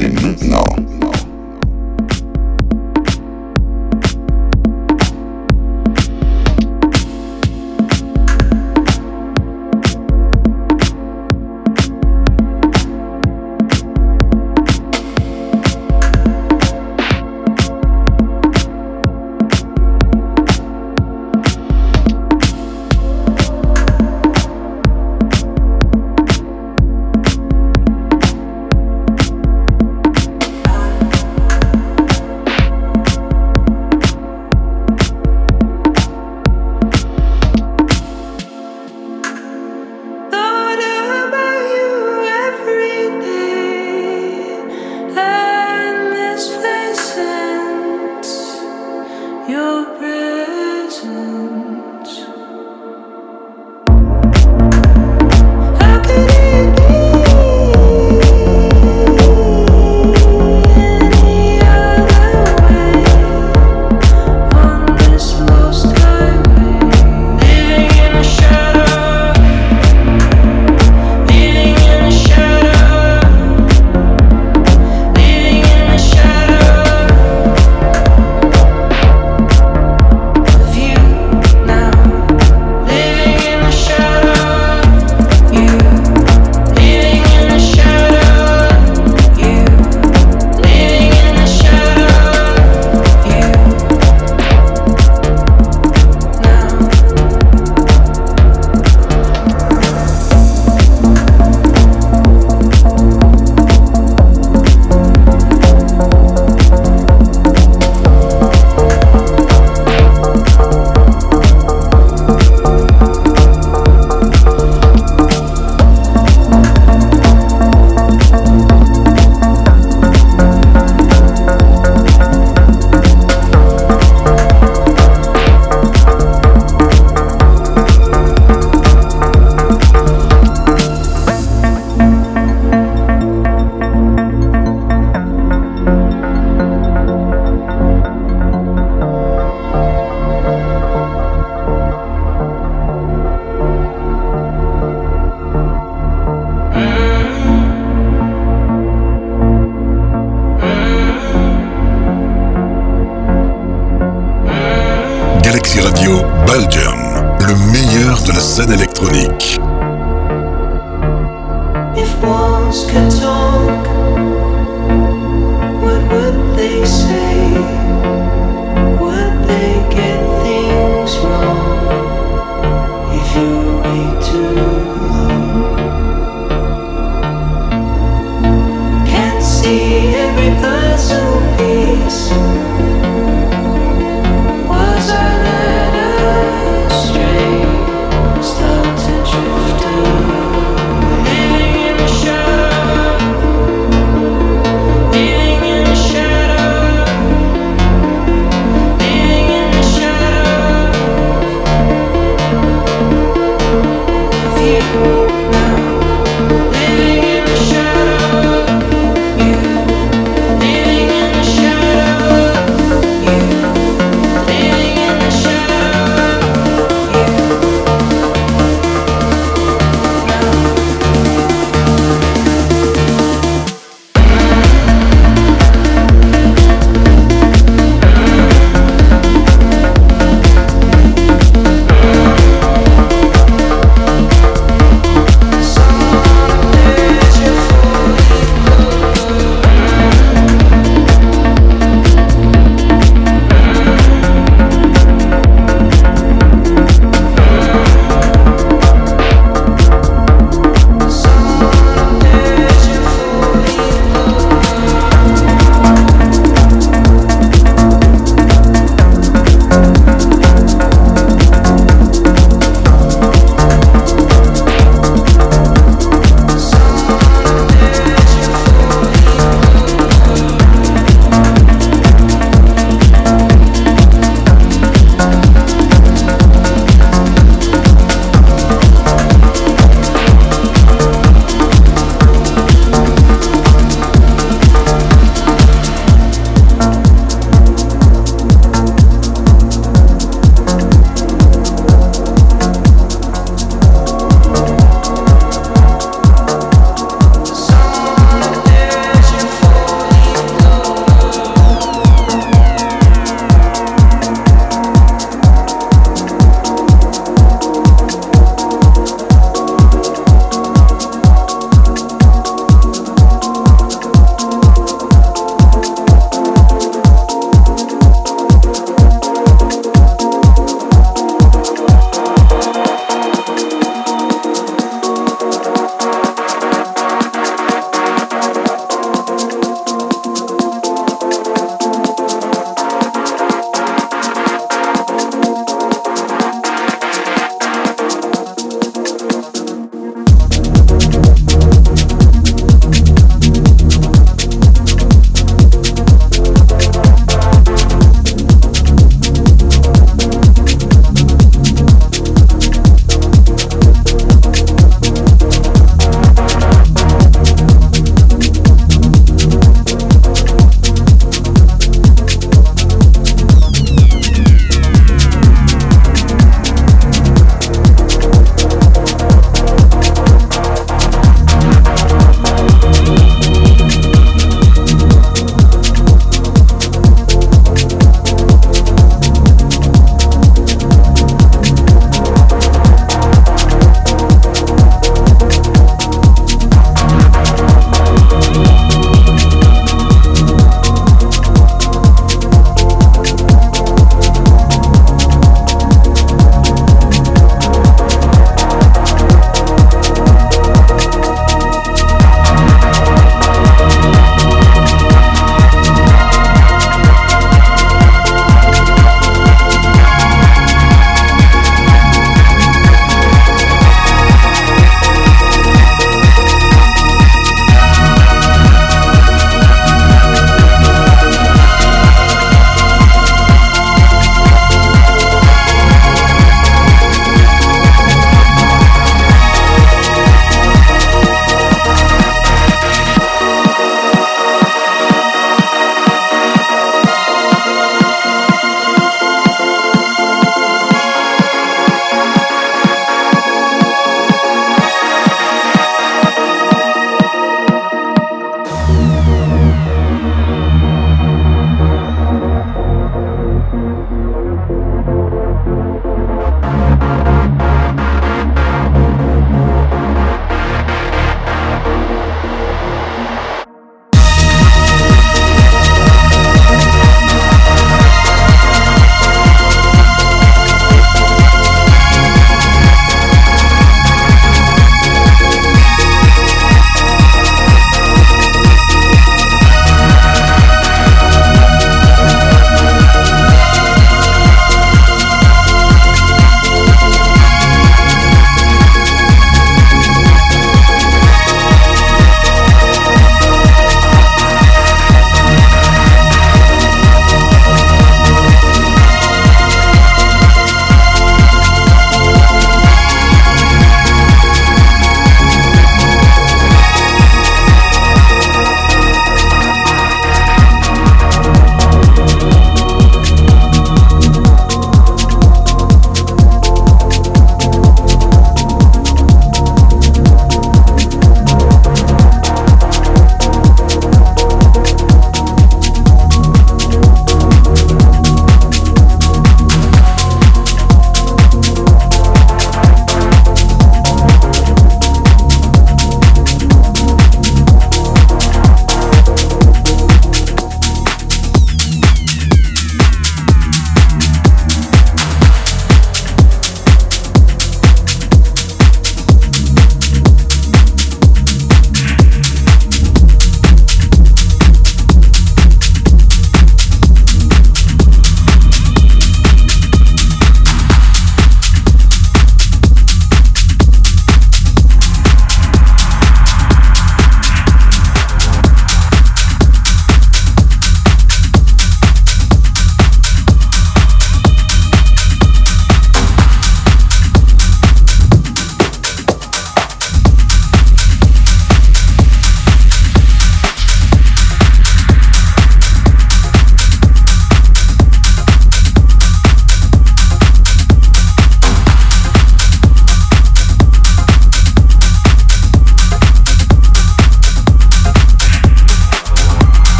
Sinn, no.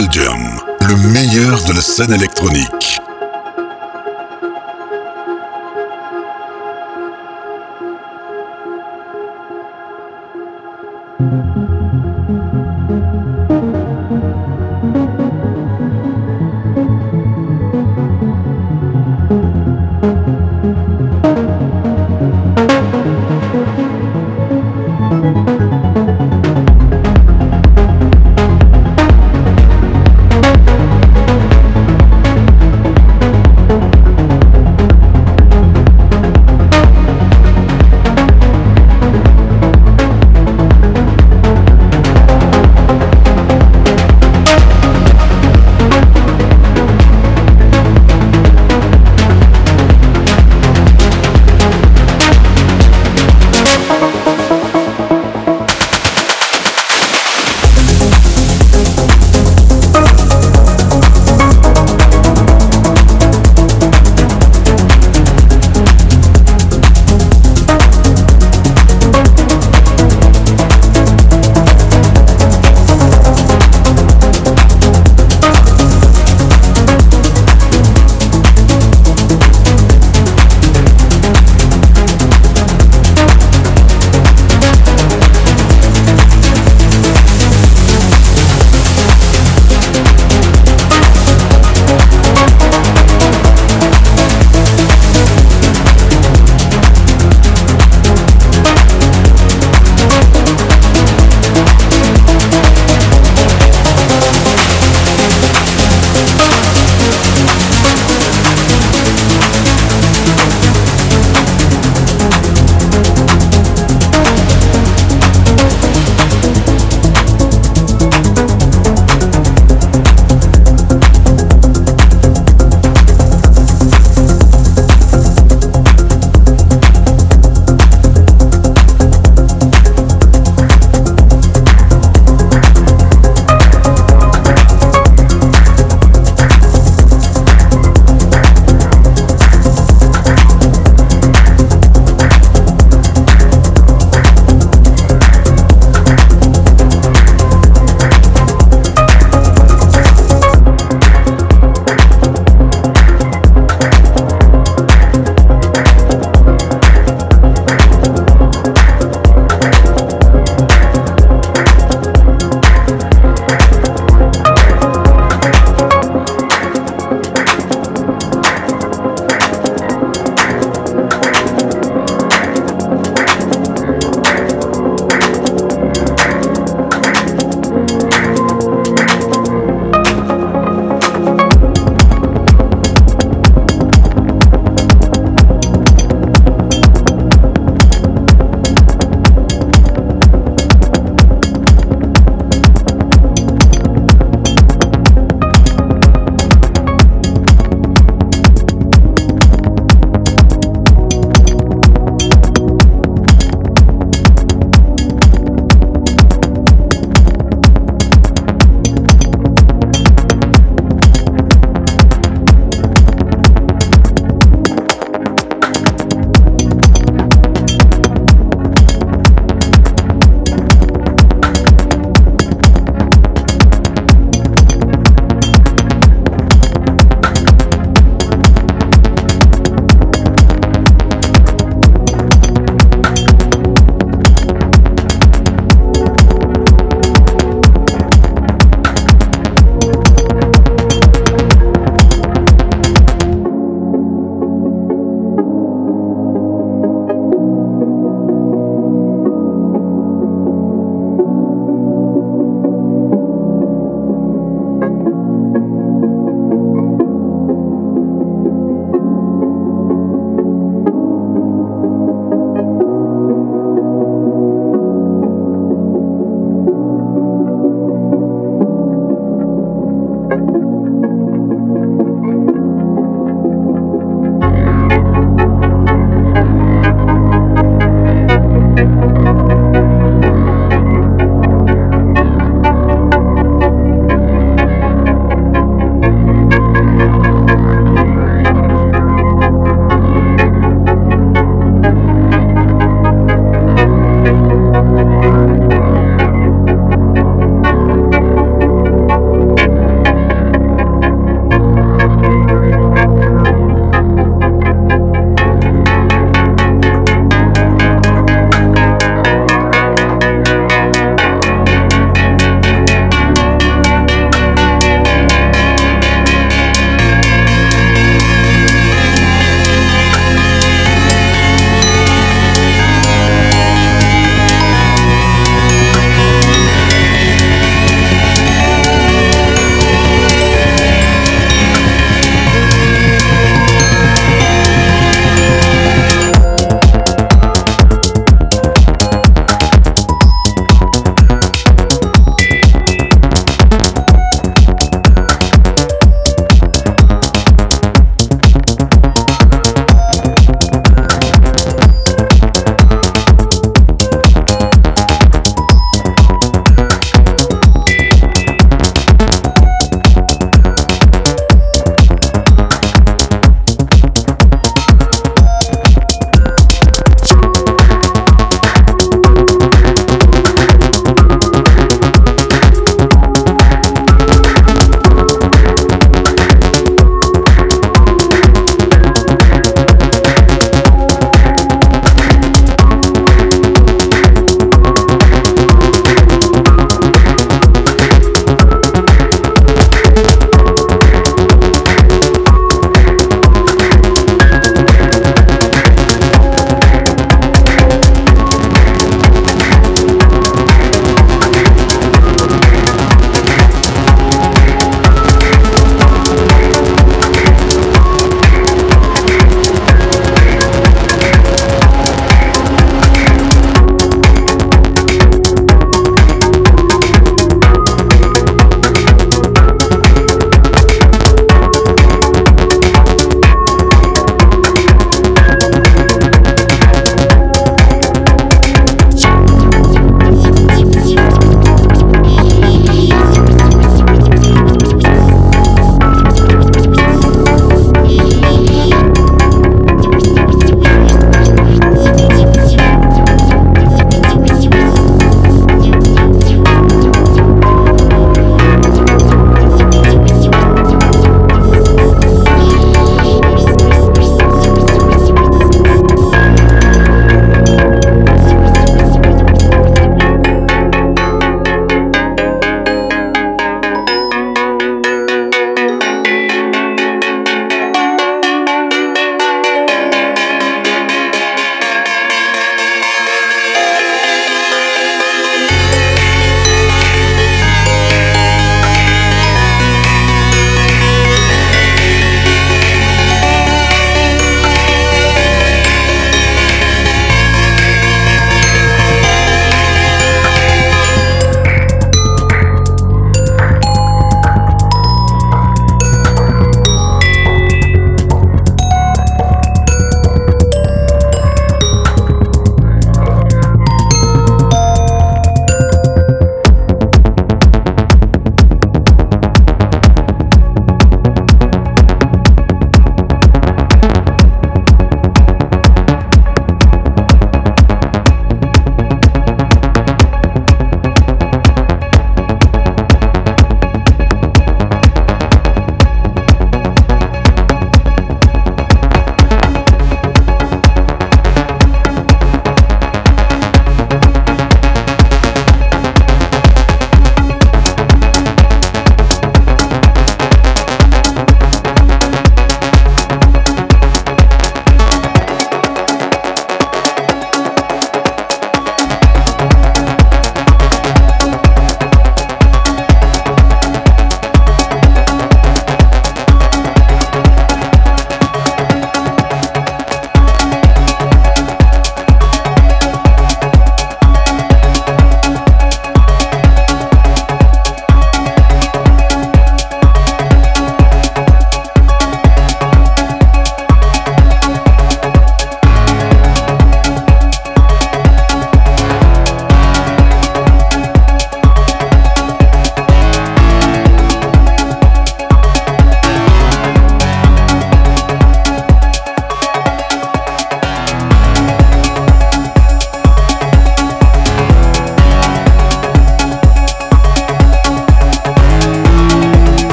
Le meilleur de la scène électronique.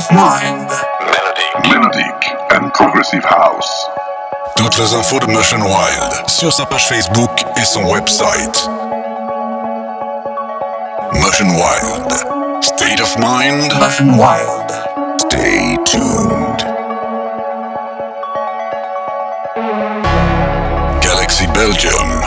Of mind. Melodic. Melodic and Progressive House. Toutes les infos de Motion Wild sur sa page Facebook et son website. Motion Wild. State of Mind. Motion wild. Stay tuned. Galaxy Belgium.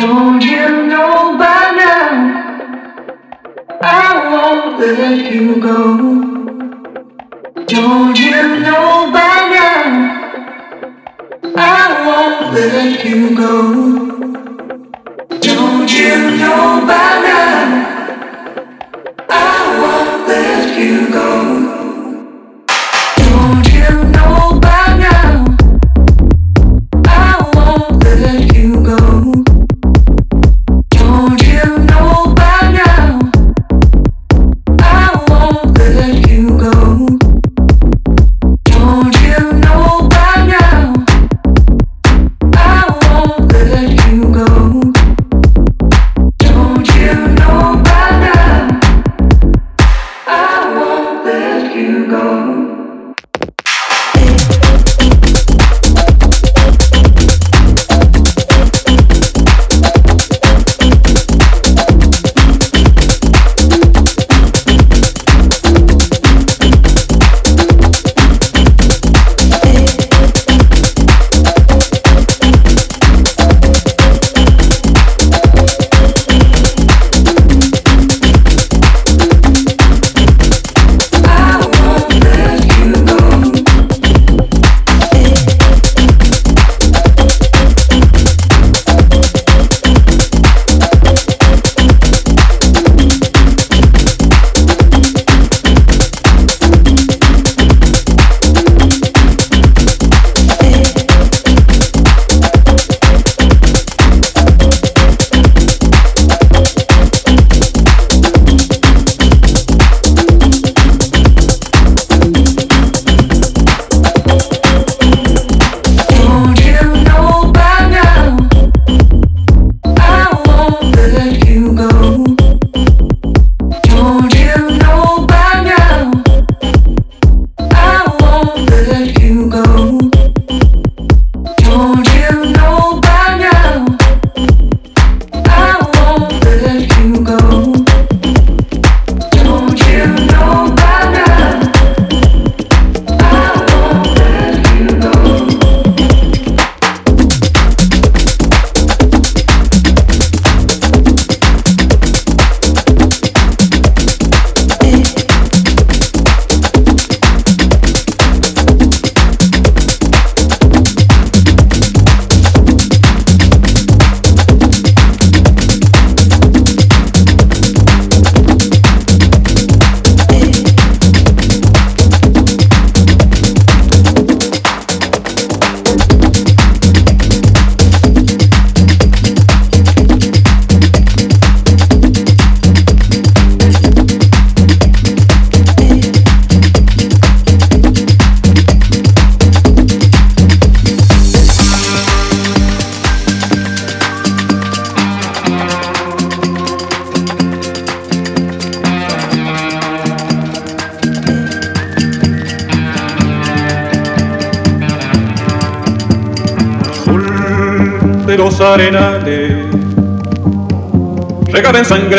Don't you know by now? I won't let you go. Don't you know by now? I won't let you go. Don't you know by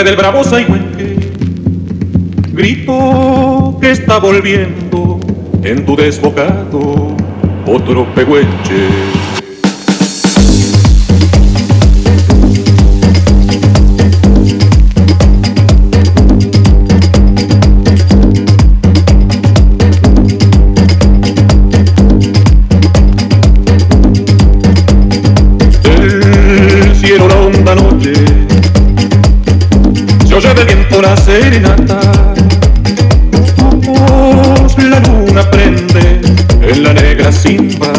del bravo Saihuenque, grito que está volviendo en tu desbocado otro pehuenche. la serenata. Vamos, la luna prende en la negra simba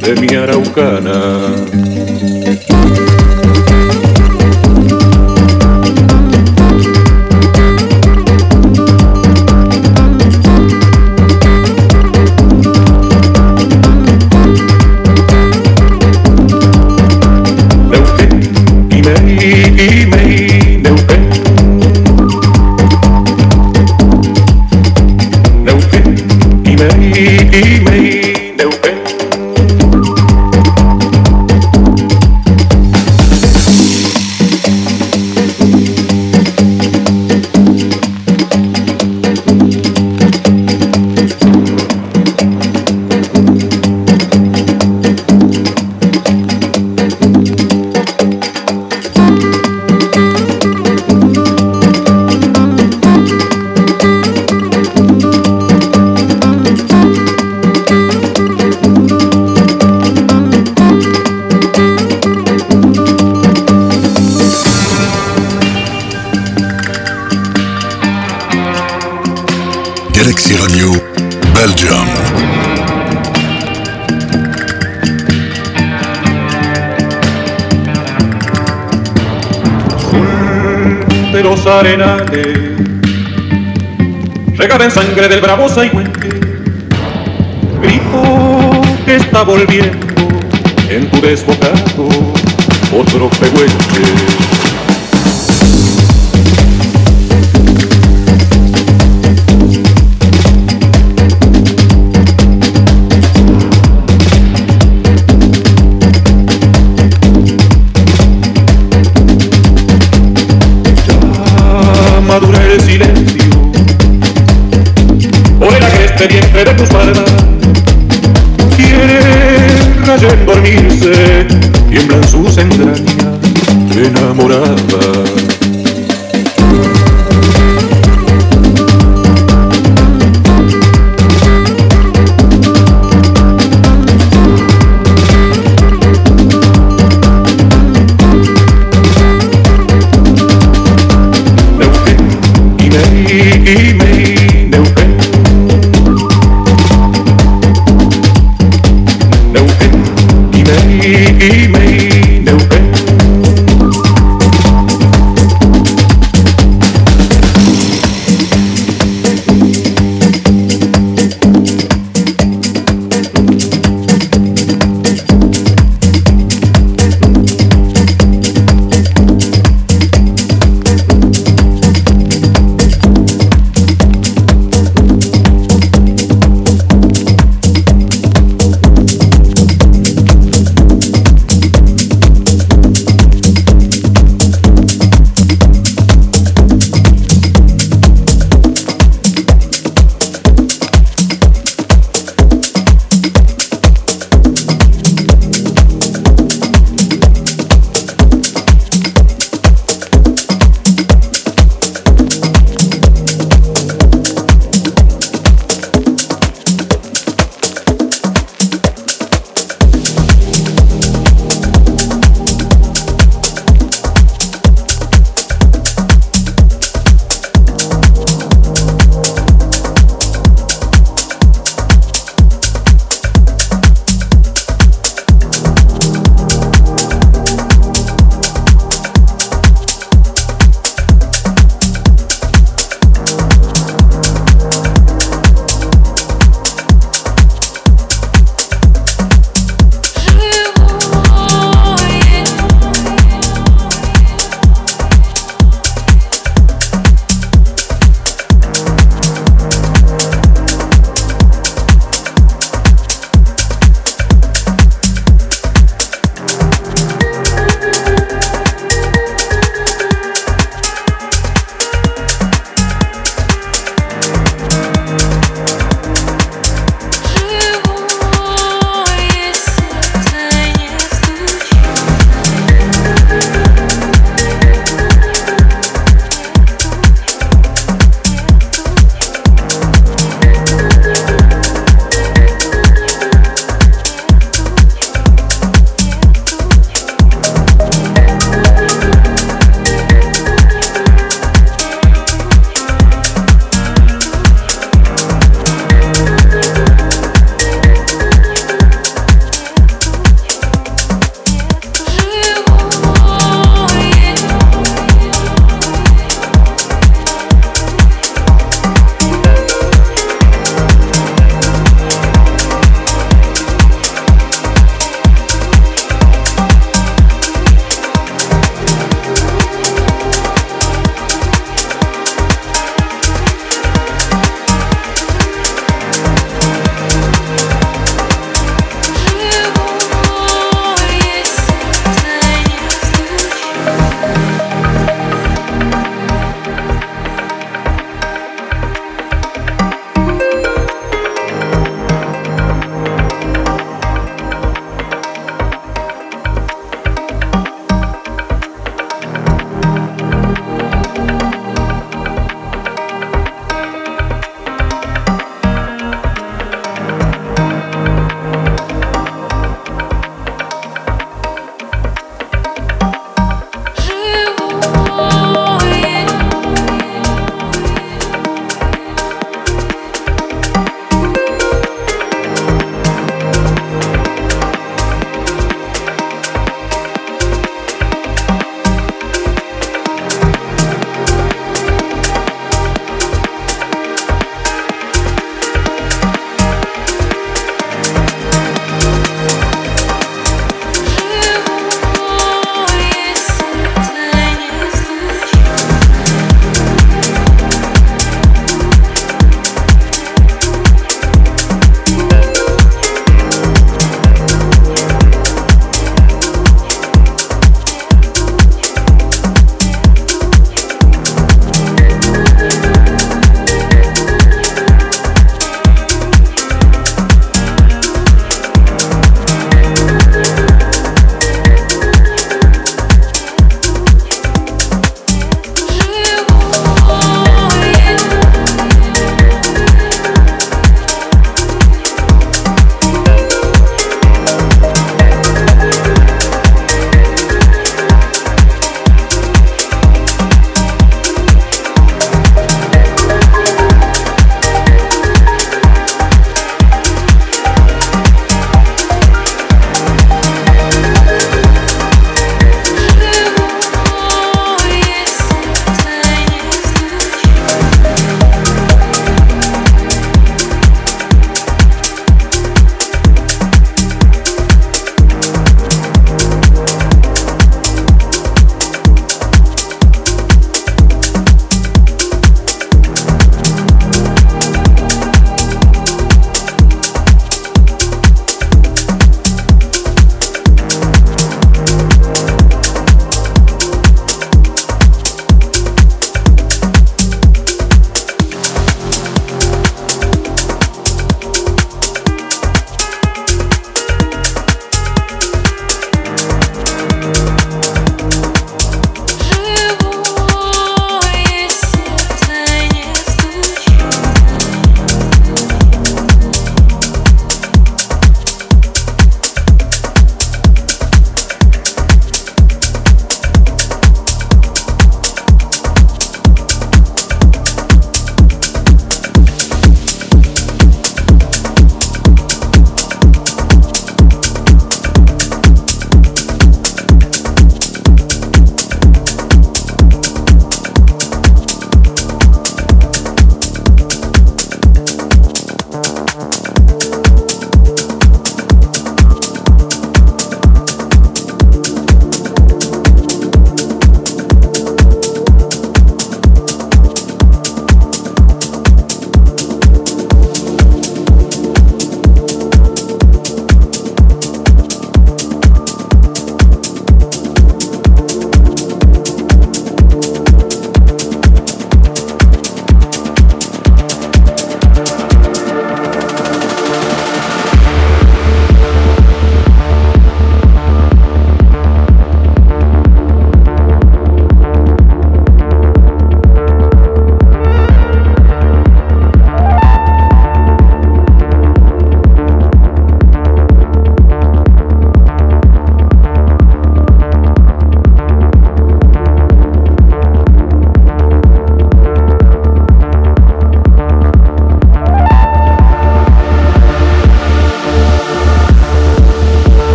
de mi araucana. Los arenales. Regada en sangre del bravo Saihuenque grito que está volviendo en tu desbocado otro pehuenche tiemblan sus entrañas enamorada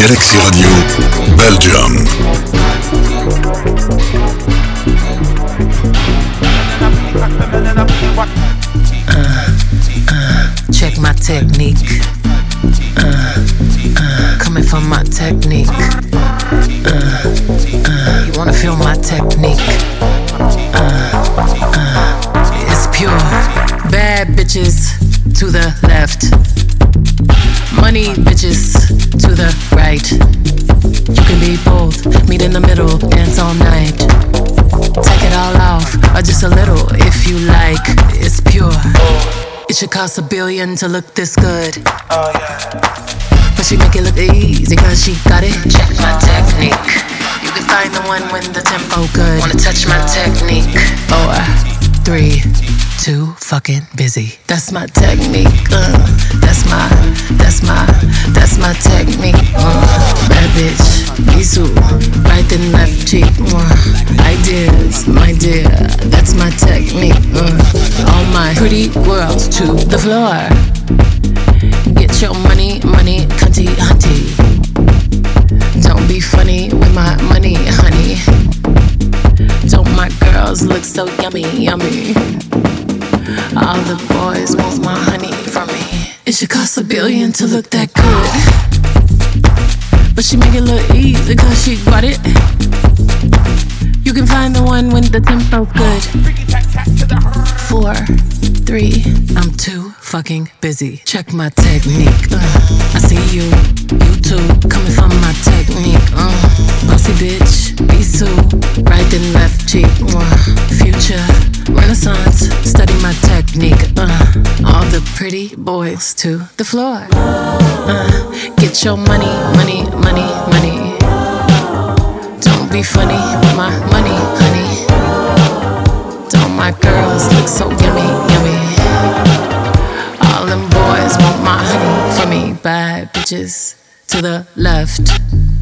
Galaxy Radio Belgium. Check my technique. Coming from my technique. You wanna feel my technique? It's pure. Bad bitches to the left. Money bitches the middle, dance all night. Take it all off, or just a little if you like. It's pure. It should cost a billion to look this good. Oh yeah. But she make it look easy cause she got it. Check my technique. You can find the one when the tempo good. Wanna touch my technique? Four, three, two, fucking busy. That's my technique. Uh, that's my, that's my, that's my technique. Uh, bad bitch, Isu, right then left cheek. Uh, ideas, my dear, that's my technique. Uh, all my pretty girls to the floor. Get your money, money, cunty, hunty. Don't be funny with my money, honey. Don't my girls look so yummy, yummy? All the boys want my honey from me. It should cost a billion to look that good. But she make it look easy cause she got it. You can find the one when the tempo's good. Four, three, I'm too fucking busy. Check my technique. Uh, I see you, you too, coming from my technique. Uh, bossy bitch, be Sue, right and left cheek. Uh, future, renaissance, study my technique. Uh, all the pretty boys to the floor. Uh, get your money, money, money, money. Don't be funny with my money, honey. Don't my girls look so yummy, yummy? All them boys want my honey for me. Bad bitches to the left.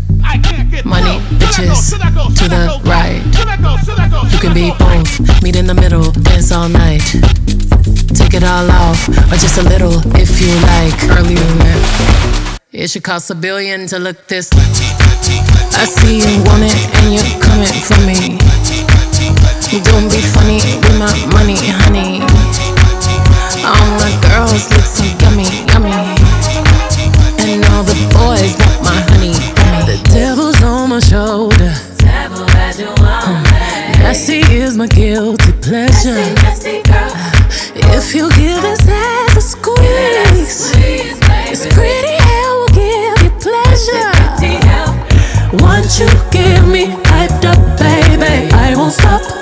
Money bitches to the right. You can be both, meet in the middle, dance all night. Take it all off, or just a little if you like. Earlier. It should cost a billion to look this. I see you want it and you're coming for me. Don't be funny with my money, honey. All my girls look so yummy, your shoulder. Nasty is my guilty pleasure. If you give this ass a squeeze, squeeze it's pretty hell will give you pleasure. Once you give me hyped up, baby, I won't stop.